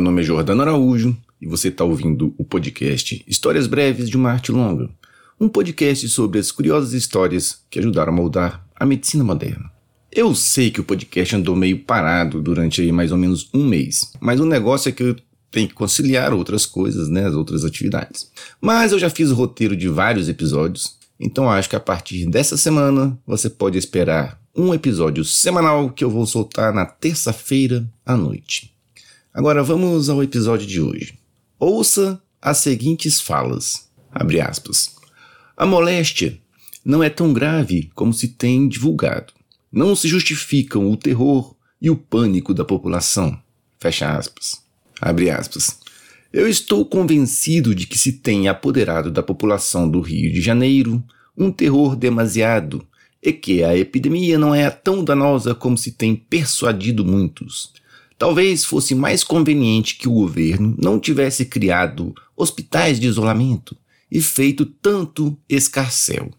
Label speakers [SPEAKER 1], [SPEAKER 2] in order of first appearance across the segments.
[SPEAKER 1] Meu nome é Jordano Araújo e você está ouvindo o podcast Histórias Breves de uma Arte Longa, um podcast sobre as curiosas histórias que ajudaram a moldar a medicina moderna. Eu sei que o podcast andou meio parado durante mais ou menos um mês, mas o negócio é que eu tenho que conciliar outras coisas, né, as outras atividades. Mas eu já fiz o roteiro de vários episódios, então acho que a partir dessa semana você pode esperar um episódio semanal que eu vou soltar na terça-feira à noite. Agora vamos ao episódio de hoje. Ouça as seguintes falas. Abre aspas. A moléstia não é tão grave como se tem divulgado não se justificam o terror e o pânico da população. Fecha aspas. Abre aspas. Eu estou convencido de que se tem apoderado da população do Rio de Janeiro um terror demasiado e que a epidemia não é tão danosa como se tem persuadido muitos. Talvez fosse mais conveniente que o governo não tivesse criado hospitais de isolamento e feito tanto escarcel.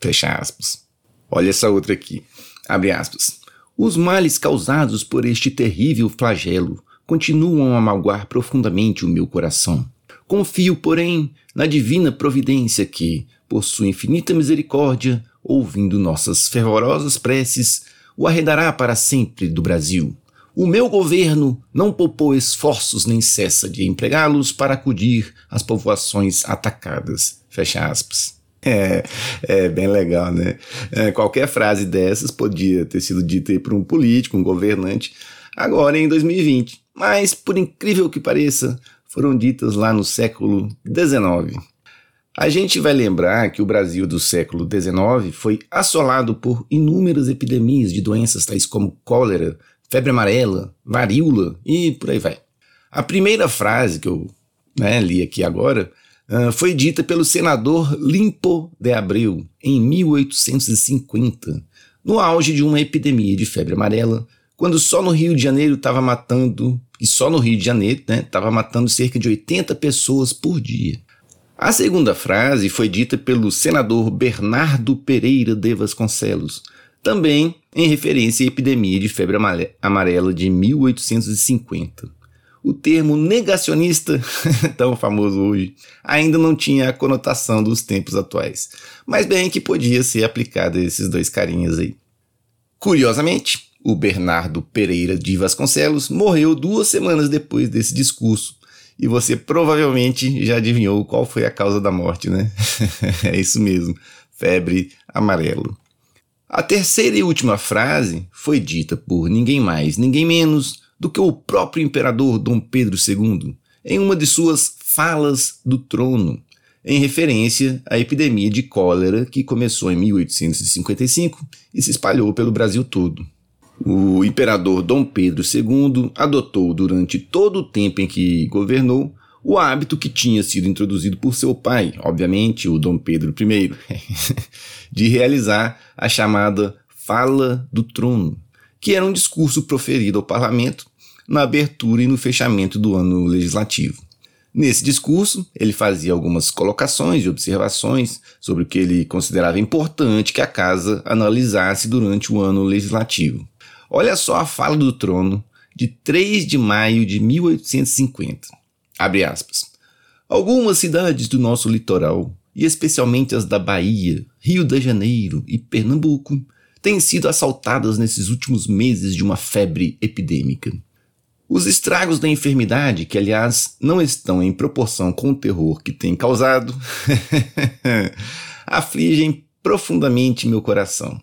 [SPEAKER 1] Fecha aspas. Olha essa outra aqui. Abre aspas. Os males causados por este terrível flagelo continuam a magoar profundamente o meu coração. Confio, porém, na divina providência que, por sua infinita misericórdia, ouvindo nossas fervorosas preces, o arredará para sempre do Brasil. O meu governo não poupou esforços nem cessa de empregá-los para acudir às povoações atacadas. Fecha aspas. É, é bem legal, né? É, qualquer frase dessas podia ter sido dita por um político, um governante, agora em 2020. Mas, por incrível que pareça, foram ditas lá no século XIX. A gente vai lembrar que o Brasil do século XIX foi assolado por inúmeras epidemias de doenças tais como cólera, febre amarela, varíola e por aí vai. A primeira frase que eu né, li aqui agora ah, foi dita pelo senador Limpo de Abreu em 1850, no auge de uma epidemia de febre amarela, quando só no Rio de Janeiro estava matando, e só no Rio de Janeiro estava né, matando cerca de 80 pessoas por dia. A segunda frase foi dita pelo senador Bernardo Pereira de Vasconcelos, também em referência à epidemia de febre amarela de 1850 o termo negacionista, tão famoso hoje, ainda não tinha a conotação dos tempos atuais, mas bem que podia ser aplicado a esses dois carinhas aí. Curiosamente, o Bernardo Pereira de Vasconcelos morreu duas semanas depois desse discurso, e você provavelmente já adivinhou qual foi a causa da morte, né? é isso mesmo, febre amarelo. A terceira e última frase foi dita por ninguém mais, ninguém menos do que o próprio imperador Dom Pedro II em uma de suas falas do trono, em referência à epidemia de cólera que começou em 1855 e se espalhou pelo Brasil todo. O imperador Dom Pedro II adotou durante todo o tempo em que governou o hábito que tinha sido introduzido por seu pai, obviamente o Dom Pedro I, de realizar a chamada Fala do Trono, que era um discurso proferido ao parlamento na abertura e no fechamento do ano legislativo. Nesse discurso, ele fazia algumas colocações e observações sobre o que ele considerava importante que a casa analisasse durante o ano legislativo. Olha só a fala do trono de 3 de maio de 1850. Abre aspas. Algumas cidades do nosso litoral, e especialmente as da Bahia, Rio de Janeiro e Pernambuco, têm sido assaltadas nesses últimos meses de uma febre epidêmica. Os estragos da enfermidade, que aliás não estão em proporção com o terror que tem causado, afligem profundamente meu coração.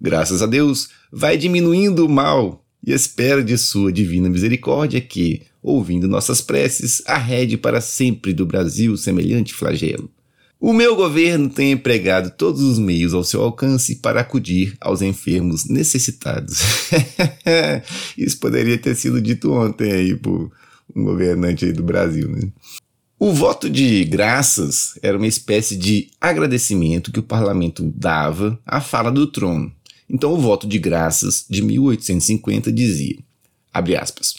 [SPEAKER 1] Graças a Deus, vai diminuindo o mal e espero de Sua divina misericórdia que, ouvindo nossas preces, arrede para sempre do Brasil semelhante flagelo. O meu governo tem empregado todos os meios ao seu alcance para acudir aos enfermos necessitados. Isso poderia ter sido dito ontem aí por um governante aí do Brasil, né? O voto de graças era uma espécie de agradecimento que o parlamento dava à fala do trono. Então, o voto de graças de 1850 dizia, abre aspas,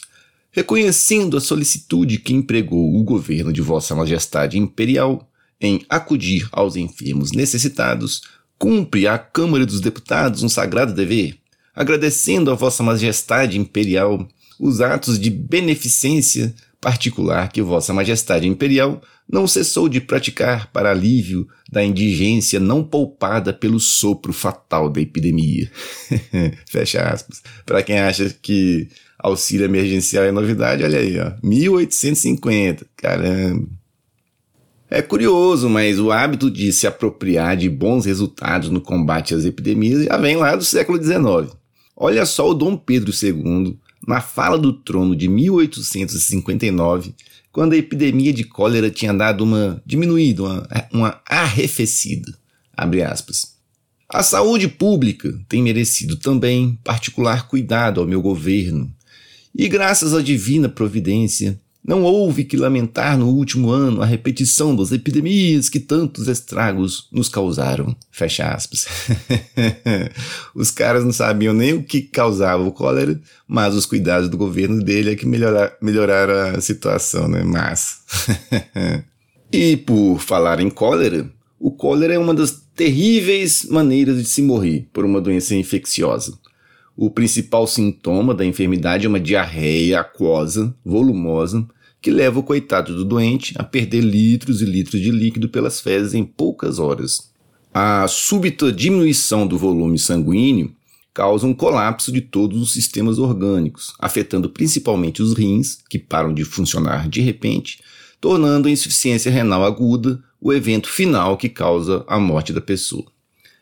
[SPEAKER 1] reconhecendo a solicitude que empregou o governo de Vossa Majestade Imperial em acudir aos enfermos necessitados, cumpre à Câmara dos Deputados um sagrado dever, agradecendo a Vossa Majestade Imperial os atos de beneficência particular que Vossa Majestade Imperial não cessou de praticar para alívio da indigência não poupada pelo sopro fatal da epidemia. Fecha aspas. Para quem acha que auxílio emergencial é novidade, olha aí, ó, 1850. Caramba. É curioso, mas o hábito de se apropriar de bons resultados no combate às epidemias já vem lá do século XIX. Olha só o Dom Pedro II, na fala do trono de 1859, quando a epidemia de cólera tinha dado uma diminuída, uma, uma arrefecida. A saúde pública tem merecido também particular cuidado ao meu governo, e graças à divina providência, não houve que lamentar no último ano a repetição das epidemias que tantos estragos nos causaram. Fecha aspas. os caras não sabiam nem o que causava o cólera, mas os cuidados do governo dele é que melhorar, melhoraram a situação, né? Mas. e por falar em cólera, o cólera é uma das terríveis maneiras de se morrer por uma doença infecciosa. O principal sintoma da enfermidade é uma diarreia aquosa, volumosa, que leva o coitado do doente a perder litros e litros de líquido pelas fezes em poucas horas. A súbita diminuição do volume sanguíneo causa um colapso de todos os sistemas orgânicos, afetando principalmente os rins, que param de funcionar de repente, tornando a insuficiência renal aguda o evento final que causa a morte da pessoa.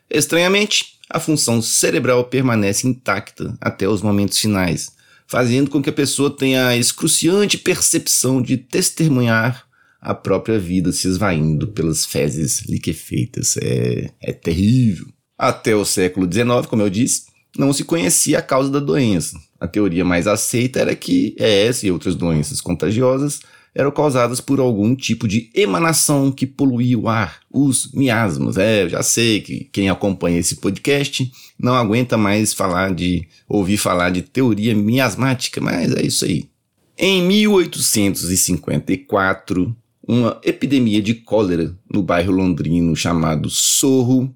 [SPEAKER 1] Estranhamente, a função cerebral permanece intacta até os momentos finais, fazendo com que a pessoa tenha a excruciante percepção de testemunhar a própria vida se esvaindo pelas fezes liquefeitas. É, é terrível. Até o século XIX, como eu disse, não se conhecia a causa da doença. A teoria mais aceita era que essa e outras doenças contagiosas eram causadas por algum tipo de emanação que poluía o ar, os miasmas. É, eu já sei que quem acompanha esse podcast não aguenta mais falar de ouvir falar de teoria miasmática, mas é isso aí. Em 1854, uma epidemia de cólera no bairro londrino chamado Sorro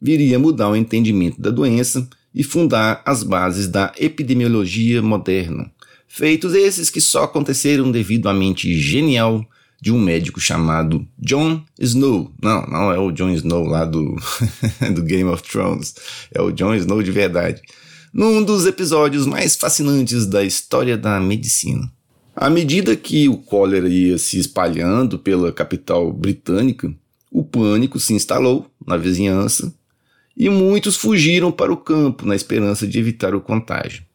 [SPEAKER 1] viria mudar o entendimento da doença e fundar as bases da epidemiologia moderna. Feitos esses que só aconteceram devido à mente genial de um médico chamado Jon Snow. Não, não é o Jon Snow lá do, do Game of Thrones. É o Jon Snow de verdade. Num dos episódios mais fascinantes da história da medicina. À medida que o cólera ia se espalhando pela capital britânica, o pânico se instalou na vizinhança e muitos fugiram para o campo na esperança de evitar o contágio.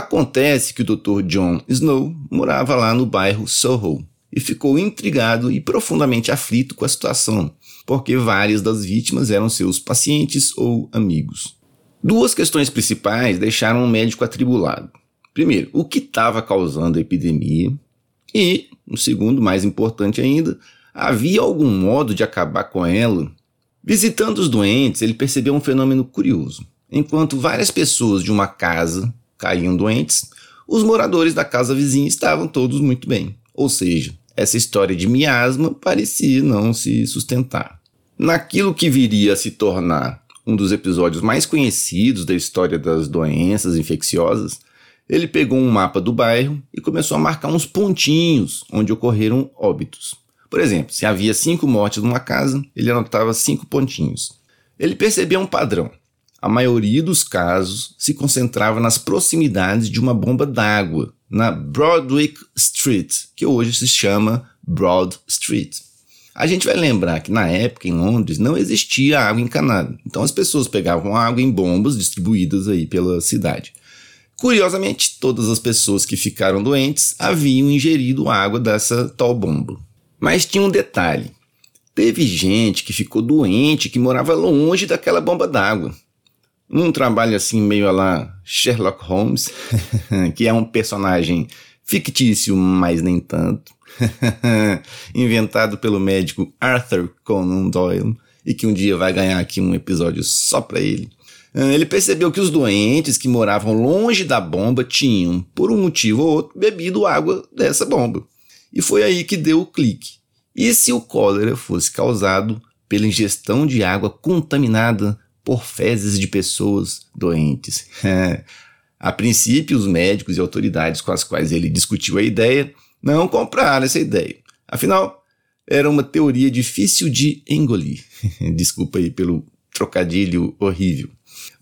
[SPEAKER 1] Acontece que o Dr. John Snow morava lá no bairro Soho e ficou intrigado e profundamente aflito com a situação, porque várias das vítimas eram seus pacientes ou amigos. Duas questões principais deixaram o médico atribulado. Primeiro, o que estava causando a epidemia? E, o segundo, mais importante ainda, havia algum modo de acabar com ela Visitando os doentes, ele percebeu um fenômeno curioso. Enquanto várias pessoas de uma casa caíam doentes, os moradores da casa vizinha estavam todos muito bem. Ou seja, essa história de miasma parecia não se sustentar. Naquilo que viria a se tornar um dos episódios mais conhecidos da história das doenças infecciosas, ele pegou um mapa do bairro e começou a marcar uns pontinhos onde ocorreram óbitos. Por exemplo, se havia cinco mortes numa casa, ele anotava cinco pontinhos. Ele percebia um padrão. A maioria dos casos se concentrava nas proximidades de uma bomba d'água, na Broadwick Street, que hoje se chama Broad Street. A gente vai lembrar que na época em Londres não existia água encanada, então as pessoas pegavam água em bombas distribuídas aí pela cidade. Curiosamente, todas as pessoas que ficaram doentes haviam ingerido água dessa tal bomba. Mas tinha um detalhe. Teve gente que ficou doente, que morava longe daquela bomba d'água. Num trabalho assim, meio a lá Sherlock Holmes, que é um personagem fictício, mas nem tanto, inventado pelo médico Arthur Conan Doyle, e que um dia vai ganhar aqui um episódio só para ele. Ah, ele percebeu que os doentes que moravam longe da bomba tinham, por um motivo ou outro, bebido água dessa bomba. E foi aí que deu o clique. E se o cólera fosse causado pela ingestão de água contaminada por fezes de pessoas doentes? a princípio, os médicos e autoridades com as quais ele discutiu a ideia não compraram essa ideia. Afinal, era uma teoria difícil de engolir. Desculpa aí pelo trocadilho horrível.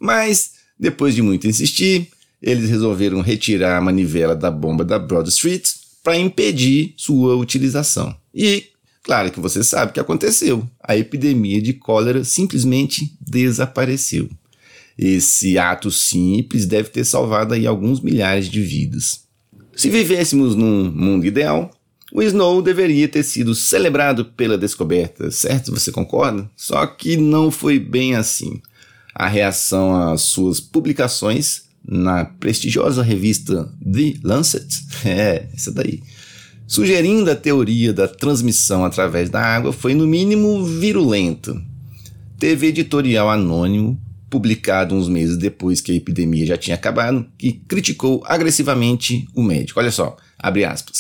[SPEAKER 1] Mas, depois de muito insistir, eles resolveram retirar a manivela da bomba da Broad Street para impedir sua utilização. E, claro que você sabe o que aconteceu. A epidemia de cólera simplesmente desapareceu. Esse ato simples deve ter salvado aí alguns milhares de vidas. Se vivêssemos num mundo ideal, o Snow deveria ter sido celebrado pela descoberta, certo? Você concorda? Só que não foi bem assim. A reação às suas publicações na prestigiosa revista The Lancet, é, essa daí, sugerindo a teoria da transmissão através da água, foi no mínimo virulenta. Teve editorial anônimo, publicado uns meses depois que a epidemia já tinha acabado, que criticou agressivamente o médico. Olha só, abre aspas.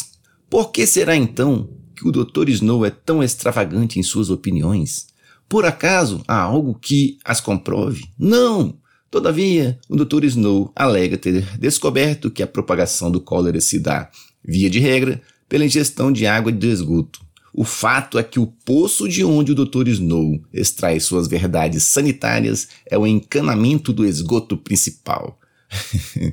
[SPEAKER 1] Por que será então que o Dr. Snow é tão extravagante em suas opiniões? Por acaso há algo que as comprove? Não! Todavia, o Dr. Snow alega ter descoberto que a propagação do cólera se dá, via de regra, pela ingestão de água de esgoto. O fato é que o poço de onde o Dr. Snow extrai suas verdades sanitárias é o encanamento do esgoto principal.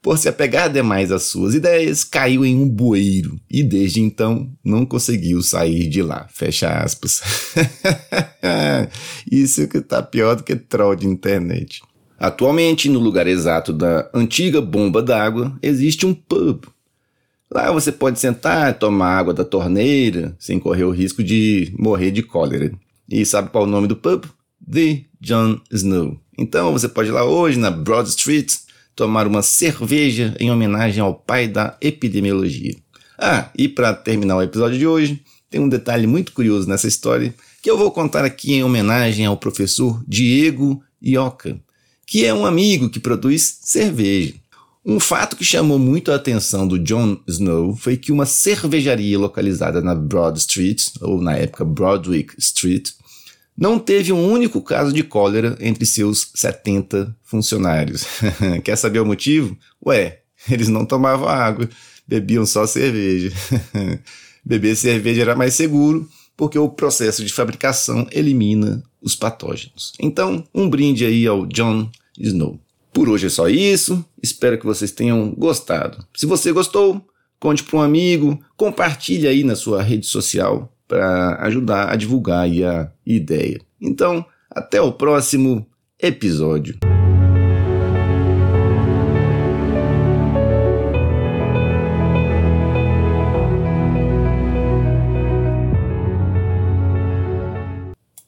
[SPEAKER 1] por se apegar demais às suas ideias, caiu em um bueiro e desde então não conseguiu sair de lá. Fecha aspas. Isso que tá pior do que troll de internet. Atualmente, no lugar exato da antiga bomba d'água, existe um pub. Lá você pode sentar, tomar água da torneira, sem correr o risco de morrer de cólera. E sabe qual é o nome do pub? The John Snow. Então você pode ir lá hoje na Broad Street tomar uma cerveja em homenagem ao pai da epidemiologia. Ah, e para terminar o episódio de hoje, tem um detalhe muito curioso nessa história que eu vou contar aqui em homenagem ao professor Diego Ioca, que é um amigo que produz cerveja. Um fato que chamou muito a atenção do John Snow foi que uma cervejaria localizada na Broad Street, ou na época Broadwick Street, não teve um único caso de cólera entre seus 70 funcionários. Quer saber o motivo? Ué, eles não tomavam água, bebiam só cerveja. Beber cerveja era mais seguro porque o processo de fabricação elimina os patógenos. Então, um brinde aí ao John Snow. Por hoje é só isso. Espero que vocês tenham gostado. Se você gostou, conte para um amigo, compartilhe aí na sua rede social para ajudar a divulgar a ideia. Então, até o próximo episódio.